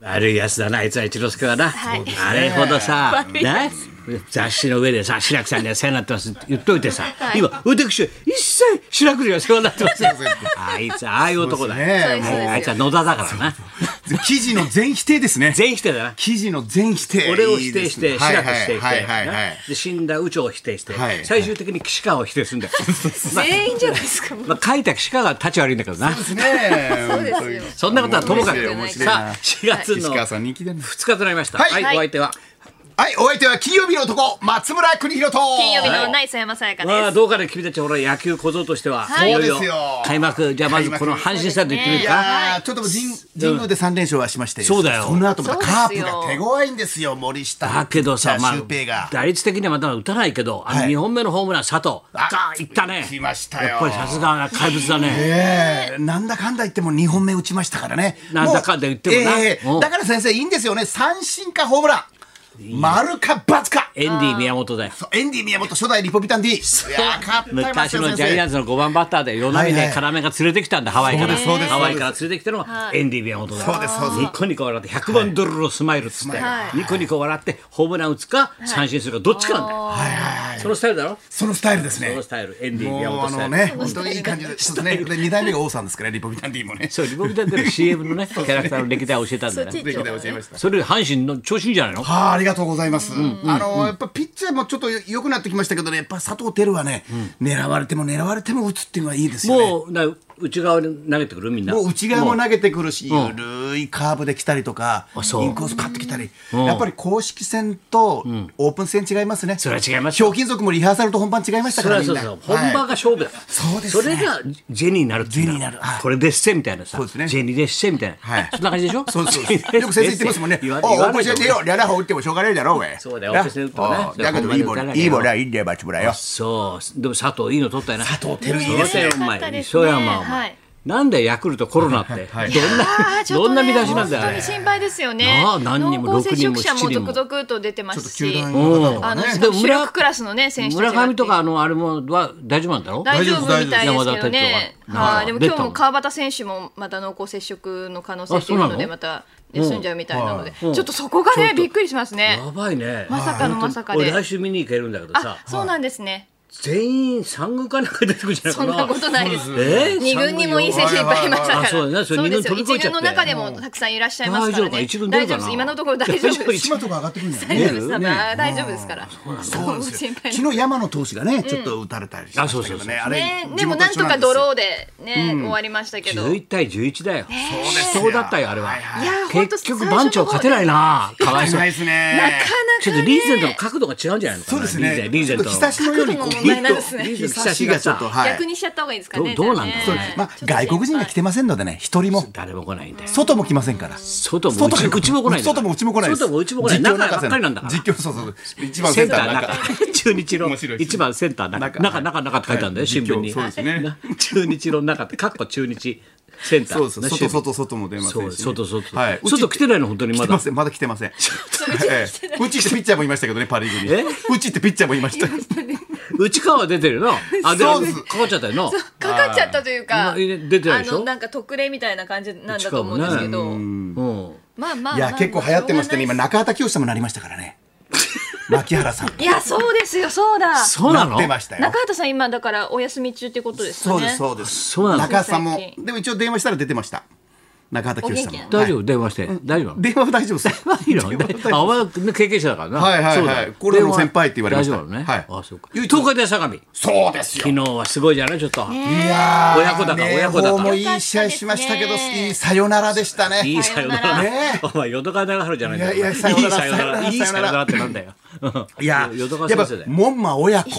悪いやつだな、あいつは一之輔はな。はい。あれほどさ、ね、雑誌の上でさ、白木さんには世話になってますって言っといてさ、はい今、私は一切白木には世話になってます。あいつ、ああいう男だ。ねあいつは野田だからな。記事の全否定ですね。全否定だな。記事の全否定。俺を否定して、いいです白木否定して、はいはいはいはないで死んだ宇宙を否定して、はい最終的に岸川を否定するんだよ。まあ全員じゃないですか。もうまあ、書いた岸川が立ち悪いんだけどな。ですね。そうですよ。そんなことはともかくさあ、4月の石川さん人気だね。2日となりました。はいはい、お相手は。はい、お相手は金曜日の男、松村邦弘と。金曜日のナイス山さやかまあ、です。どうかね、君たち、俺、野球小僧としては、はいいよいそうですよ開幕、じゃあ、まずこの阪神さんで言ってみいるか。ちょっと神神宮で三連勝はしまして、そうだよその後またカープが手強いんですよ、森下。だけどさ、まあ打率的にはまだ打たないけど、あのはい2本目のホームラン、佐藤、あがいったね。来ましたよやっぱりさすが怪物だね。ええなんだかんだ言っても2本目打ちましたからね。なんだかんだ言ってもなだから先生いいんですよね。三振かホームラン。丸か×か。エンディ宮本だよ。エンディ宮本初代リポビタン D。昔よのジャイアン先ツの5番バッターで、与那峰はいはい要が連れてきたんだ、ハワイから。ハワイから連れてきたのが、エンディ宮本だよ。そうですそうですニコニコ笑って、100番ドルのスマイルっつっては、いニコニコ笑って、ホームラン打つか、三振するか、どっちかなんだよ。はいはい。そのスタイルだろ？そのスタイルですねそのス。タイル、エンディ宮もうあ。のね、本当にいい感じで、そうですね。で二代目が王さんですから、リポビタン D もね。そう、リボビタンでの CM のね、キャラクターの歴代を教えたんだよね。歴代教えました。それより阪神の調子いいんじゃないの？はあ、ありがとうございます。あの、やっぱピッチャーもちょっと良くなってきましたけどね、やっぱ佐藤輝はね、狙われても狙われても打つっていうのはいいですよね。もう、な内側に投げてくるみんな。もう内側もも投げてくるし、ゆるいカーブで来たりとか、イそうンコースパッと来たり、やっぱり公式戦とオープン戦違いますね。それは違いますひょうきん族もリハーサルと本番違いましたそから、みんな。れはそうそう。本番が勝負だ。そうですねそれがジェニーになるっていこれでっせみたいなさ。そうですねジェニーでっせみたいな。はいそんな感じでしょ？そうそう。よく先生言ってますもんね。言わおう、言わない教えてよ。リャラホ打ってもしょうがないだろう。そうだよなオペセントねおうだけどいいボール、いいボールはいいんだよ、バチブラよ。そう。でも佐藤いいの取ったよな。佐藤輝いいですねそうだよ、おは前い。なんでヤクルトコロナって。どんあなどんな見出しなんだよあれ本当に。心配ですよね。なあ何人も濃厚接触六者も人も七人も続々と出てますし。球団の方とあの、主力クラスのね、選手たちが村上とかあのあれもは大丈夫なんだろ？大丈夫みたいですけどね。はい、でも今日も川端選手もまた濃厚接触の可能性あというの？でまた休んじゃうみたいなので、うんちょっとそこがねびっくりしますね。やばいね。まさかのまさかで。俺来週見に行けるんだけどさあ、、そうなんですね。全員三軍かなんか出てくるんじゃないかな。そんなことないです。え？ー二軍にもいい選手いっぱいいましたから。あそうだねそれ二軍ですよ。一軍の中でもたくさんいらっしゃいますからね。大丈夫か？一軍出るかな？大丈夫です。今のところ大丈夫です。島とか上がってくるんだよね。大丈夫です。多分大丈夫ですから。そうですよ心配昨日山野投手がね、ちょっと打たれたりしましたけどね。あれね、でもなんとかドローでね、終わりましたけど。11対11だよ。そうだったよあれは。結局番長勝てないな。かわいそうない。ですね。ちょっとリーゼントの角度が違うんじゃないのかな。そうですね。リーゼントの。ちょっと日差しのように問題なんですね差しがちょっとはい逆にしちゃった方がいいですかね。どうどうなんだじゃあねそうですまあ外国人が来てませんのでね、一人も誰も来ないんだよ。外も来ませんから。外もうちうちも来ない外もうちも来ない。外もうちも来ない。中ばっかりなんだから。実況そうそうそう。一番セセンター中。中中日の一番センター中中中中中って書いてあるんだよ新聞にそうですね な中日の中ってかっこ中日センターそうです。な外外外も出ませそうんしね。外外はい。外来てないの本当にまだ来てません。まだ来てません。ええうちってピッチャーもいましたけどね、パリーグえ？に。うちってピッチャーもいました。内川は出てるよなあでそうですかかっちゃったよなかかっちゃったというか、あ出てないでしょ？あのなんか特例みたいな感じなんだと思うんですけど、うんまあまあいや、結構流行ってましてね、今まあ中畑清さんもなりましたからね。牧原さん。いやそうですよそうだ。そうなの？なってましたよ。中畑さん今だからお休み中ってことですかね。そうです、そうです。そうなの？中畑さんもでも一応電話したら出てました。中畑清さん。大丈はい。夫？電話して。大丈夫？電話は大丈夫です。いいの？あお経験者だからな。はいはいはい。そうだよ。コロナの先輩って言われました。大丈夫ね。はい。あそうか。東海大相模。そうですよ。昨日はすごいじゃない？ちょっと。いやー。親子だかね親子だかもういい試合しましたけど、いいさよならでしたね。いいさよなら。ね お前淀川長春じゃないんだよ。いやいや さよなら。いいさよならってなんだよいや、やっぱ門馬親子。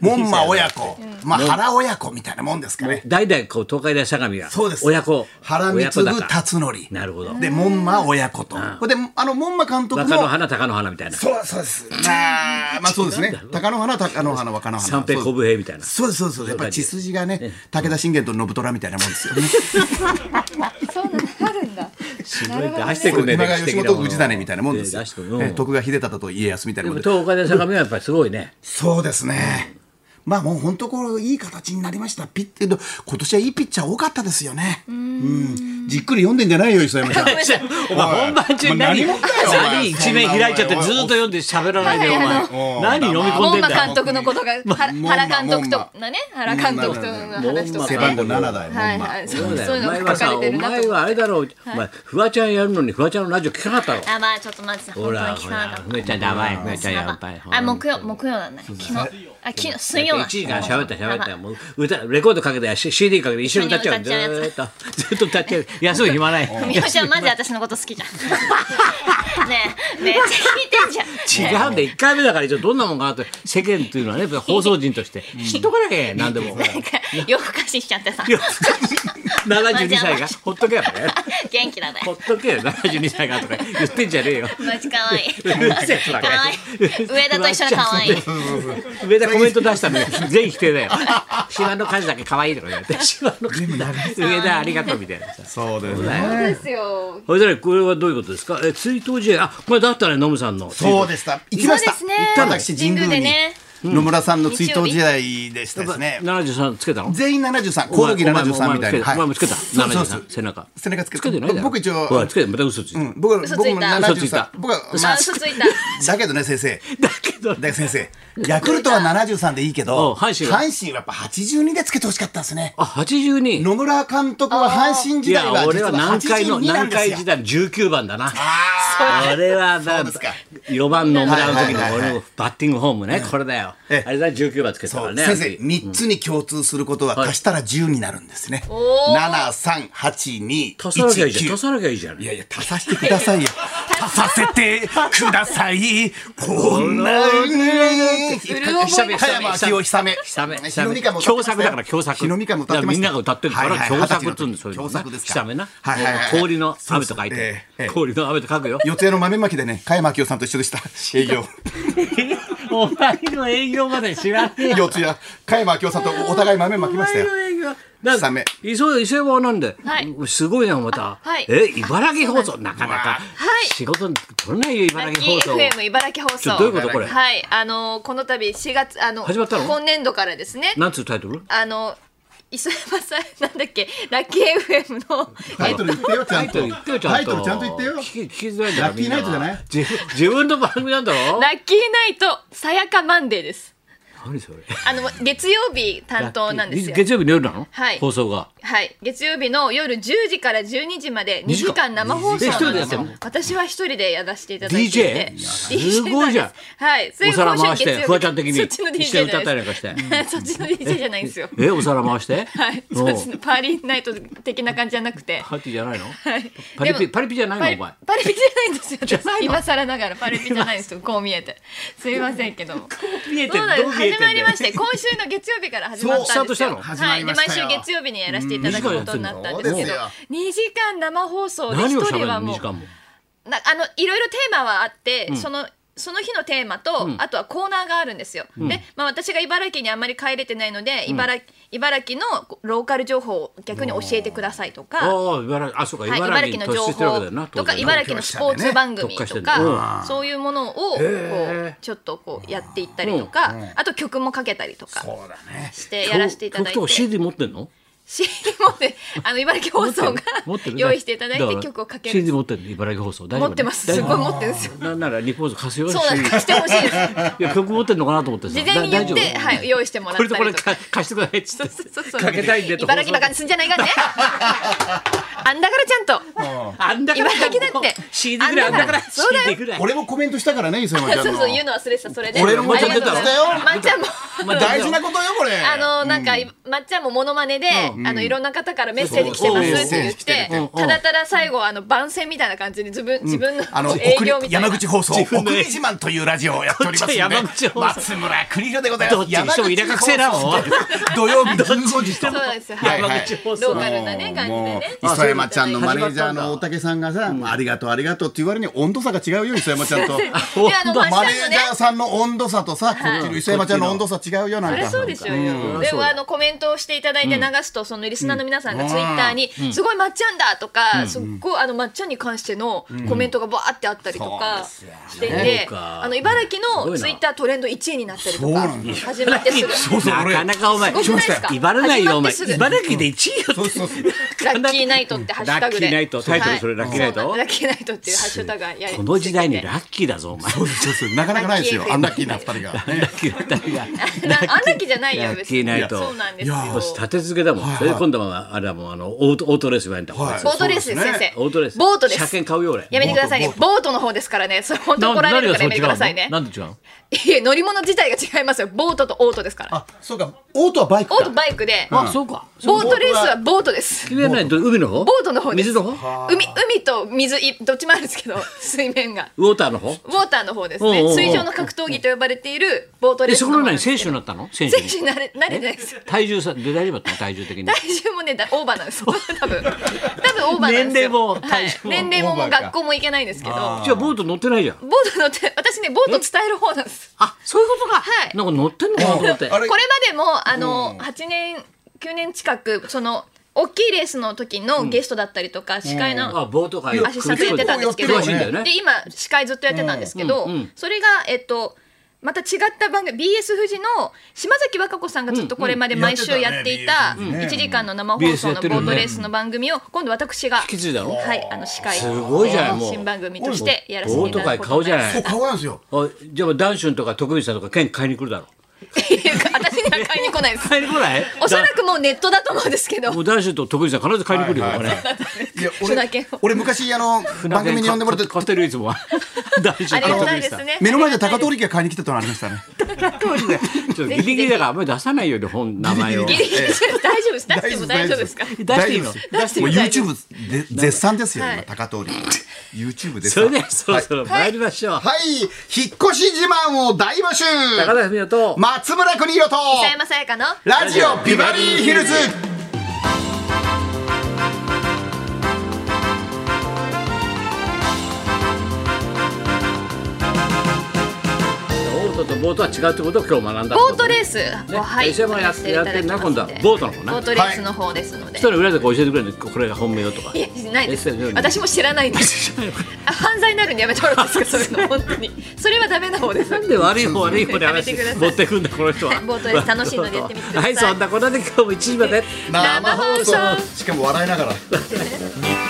門馬親子、まあ原親子みたいなもんですかね。代々こう東海大相模がそうです。親子原親子貢だ辰徳。なるほどで、門馬親子と。これで、あの、門馬監督も。若の花高の花みたいなそうそうです。まあ、まあそうですね。鷹の花、鷹の花、若の花。三平小武平みたいなそうです、そうです。やっぱり血筋がね、武田信玄と信虎みたいなもんですよね。そうなるんだ。すごい出してくんね今が吉本歴史的なもの氏真みたいなもんですよ。徳川秀忠と家康みたいなでももんで。東海大相模はやっぱりすごいねそうですね。まあもう本当こういい形になりました。ピッ今年はいいピッチャー多かったですよね。うん。じっくり読んでんじゃないよ磯山 さん。お前本番中に何もう何一面開いちゃってずっと読んで喋らないでおはい前何飲み込んでんだよ監督のことが、原監督とね、原監督との話とか背番号7だよ。はいそそううだよお前はさお。前はあれだろうお前フワちゃんやるのにフワちゃんのラジオ聞かなかったろあ、まあちょっと待っ本当に聞かなかっ。らふめちゃんやばいふめちゃんやばいた。あ、木曜、木曜なんだ。昨日、あ、昨日、水曜1なん時間喋った喋った。よもう歌レコードかけて CD かけて一緒に歌っちゃう。ず一緒に歌っーっとずっと歌っちゃう休む暇ない。みおちゃんマジ私のこと好きじゃん。ねえ、めっちゃ聞いてんじゃん。違うんで1回目だから一応どんなもんかなって。世間というのはね放送人として。知っとかなきゃない何でも。なんか夜更かししちゃってさ 72歳が。ほっとけよね。元気だね。ほっとけよ72歳がとか。言ってんじゃねえよ。マジ可愛い。上田と一緒に可愛い。上田コメント出したのに全否定だよ島の数だけ可愛いとか言われて。島の数上田ありがとうみたいなさ。そうだよそうね。ですよ。それでねこれはどういうことですか？え追悼試合。あこれだったねノムさんの。そうでした。行きました。行った私神宮に神宮でね野村さんの追悼試合でしたですね。73つけたの？全員73、コオロギ73みたいな。お前もつけた。そうそうそう。73背中。背中つけて僕一応ほらつけてまた嘘ついた。うん。僕も嘘ついた。73。僕はあ、まあ嘘ついた。だけどね先生。だけどだ先生、ヤクルトは73でいいけど、お阪神は？阪神はやっぱ82でつけてほしかったですね。あ82野村監督は阪神い時代や俺はは実は南海の82なん南ですよ。海時。代の19番だな。あ俺はだそうですか。4番野村の時の俺のバッティングホームね。これだよ。ええ。あれだ19番つけたからね。そう。先生3つに共通することは足したら10になるんですね。おー。7382足さなきゃいいじゃん。19足さなきゃいいじゃん。いやいや、足させてくださいよ。足させてください。こんなに。山明夫久め。共作だから共作日のみかんも歌ってみんなが歌ってるから共作っつうんですよ共作ですか久めな。はいはいはい。氷の雨と書いて。そうそうええええ。氷の雨と書くよ。四谷の豆まきでね、加山明夫さんと一緒でした。営業。お前の営業まで知らねえよ。四谷、加山明夫さんとお互い豆まきましたよお。前の営業なん久め磯磯山はなんで、はい。すごいなまた、はい。え茨城放送？なかなか、はい。仕事に取れないよ茨城放送？キー FM 茨城放送。どういうことこれ？はい、あのこの度4月あの始まったの？今年度からですね。なんつうタイトル？あの磯山さん なんだっけ？ラッキー FM のタイトル言ってよ、ちゃんと。タイトル言ってよちゃんと。言ってよ。聞き聞きづらいラッキーナイトじゃない？自分の番組なんだろ？ラッキーナイトさやかマンデーです。何それ。あの月曜日担当なんですよ。月曜日の夜なの、はい。放送が。はい、月曜日の夜10時から12時まで2時間生放送なんですよ。私は一人でやらせていただいて DJ？すごいじゃんはい、それお皿回してフワちゃん的にそっちの DJ 歌ったりなんかし そっちの DJ じゃないんですよ。えお皿回して？はい、おそう。っちのパーリーナイト的な感じじゃなくて。パーティーじゃないの、はい。パリピでもパリピじゃないの？お前。パリピじゃないんですよ。今更ながらパリピじゃないんですよ。こう見えて。すいませんけど。も。見えてそうなんですどう見え始まりまして 今週の月曜日から始まったんですよ。はい。で毎りましたよ。週月曜日にやらせていただくことになったんですけど。そうですよ、2時間生放送で一何を喋るの？2人はもう時間も。なあのいろいろテーマはあって、そのその日のテーマと、あとはコーナーがあるんですよ。で、まあ、私が茨城にあんまり帰れてないので、茨茨城のローカル情報を逆に教えてくださいとか。茨城はい、茨茨城の情報とか茨城のスポーツ番組とかそういうものをこうちょっとこうやっていったりとか。あと曲もかけたりとか。してやらせていただい曲とかて CD 持ってんの CD 持ってあの茨城放送が用意していただいて曲をかけ CD る持ってるの？茨城放送。大丈夫持ってます。すごい持ってるんですよ。なんならリポート貸すよ。そうなんです。してほしいです。いや曲持ってんのかなと思ってさ。事前に言ってだ大丈夫。はい用意してもらっこれとこれたりとかか貸してくださいっつって。かけたいんでと茨城バカにすんじゃないか んね。あんだからちゃんと。あんだから茨城だって。CD ぐらいあんだから。そうだよ。CD ぐらい。俺もコメントしたからね、磯山ちゃんの。そうそう言うの忘れてたそれで。俺のもまっちゃんも。まあ大事なことよ、これ。あのなんか、まっちゃんもモノマネで、あのいろんな方からメッセージ来てますって言って、ただただ最後あの番宣みたいな感じに自分自分のあの、営業みたいな。山口放送、送 自分でり自慢というラジオをやっておりますんで。松村邦弘でございます。どっちにしても入れな山口放送おい土曜日15時と。そうですよ。はいはい。はい山口放送ローカルなね感じでもうね。あそれ山ちゃんのマネージャーの大竹さんがさ、ありがとうありがとうって言われに温度差が違うよ磯山ちゃんと マネーゃんのねジャーさんの温度差とさ、こっちの磯山ちゃんの温度差違うよなんかそうでしょうよ。でもあのコメントをしていただいて流すと、そのリスナーの皆さんがツイッターに、すごいまっちゃんだとか、すっごいあのまっちゃんに関してのコメントがバーってあったりとかしていて、あの茨城のツイッタートレンド1位になったりとか始まってすぐ。そうそう俺。なかなかお前すごくないですか？茨ないよお前茨城で1位よそうそうそう。ラッキーナイトってハッシュタグで。ラッキーナイトタイトルそれラッキーナイト？ラッキーナイトっていうハッシュタグがやりこの時代にラッキーだぞお前。そうそうそう。なかなかないですよ。アンラッキーな二人が、ねラッキーな二人が。なアンラッキーじゃないよラッ別に。キーナイト。そうなんですよ。いやよし立て続けだもん、それで今度はあれはもうあのオートオートレース言われたはい。ボートレースですそうですね。先生。オートレースボートです。車検買うよ俺。やめてくださいね。ボボート。の方ですからね。それ本当怒られるからやめてくださいね。なんで違うの？いえ乗り物自体が違いますよ。ボートとオートですから。あそうかオートはバイクかオートバイクで、あそうかボートレースはボートです。君は何海の方？ボートの方です。水の方？海海と水いどっちもあるんですけど、水面が。ウォーターの方？ウォーターの方ですね。おうおうおう水上の格闘技と呼ばれているボートレースでそこの何の方なんですけど選手になったの？選手選手になれなれてないです。体重さで大丈夫だったの体重的に体重もねだオーバーなんです。多分多分オーバーなんですよ。年齢もはい体重も年齢ももうオーバーか学校も行けないんですけど。じゃあボート乗ってないじゃんボート乗って私ねボート伝える方なんです。あそういうことか、はい。なんか乗ってんのかなと思って。これまでもあの、8年9年近くその大きいレースの時のゲストだったりとか、司会のあボート会アシスタントやってたんですけど、で今司会ずっとやってたんですけど、うんうん。それがえっとまた違った番組 BS 富士の島崎和歌子さんがずっとこれまで毎週やっていたうんうん1時間の生放送のボートレースの番組を今度私がはいあの司会すごいじゃないもう新番組としてやらせていただくこと顔じゃない。そう顔なんですよ。あじゃあダンシュンとか徳光さんとか券買いに来るだろ。私には買いに来ないです。買いに来ない？おそらくもうネットだと思うんですけど。もうシュンと徳光さん必ず買いに来るよ、はい。はいはいこれいや俺俺昔あの番組に呼んでもらって買ってるいつも はダンシュンありがと徳光さんたいですね目の前で高通りが買いに来てたのありましたね。ちょっとギリギリだからあんまり出さないように本名前を。ギリギリ。大丈夫です。出しても大丈夫ですか？出していいの？出してもうも大丈夫 YouTube で絶賛ですよ、はい。今高通り。YouTube です。それでそろそろ参りましょう、はい、引っ越し自慢を大募集。高田文夫と。松村邦洋と山さやかのラジオビバリーヒルズ。とボートは違うってことを今日学んだ。ボートレース。をはい。石山やってやってんな今度はボートの方な。ボートレースの方ですので。一人裏でこう教えてくれるんでこれが本命よとか。いやないです私も知らないんです。あ 犯罪になるんでやめてもらっていいですかそういうの本当に。それはダメな方です。なんで悪い方悪い方でやめてください。持ってくんだこの人は。ボートレース楽しいのでやってみてください。はいそんなことで今日も1時まで。生放送。しかも笑いながら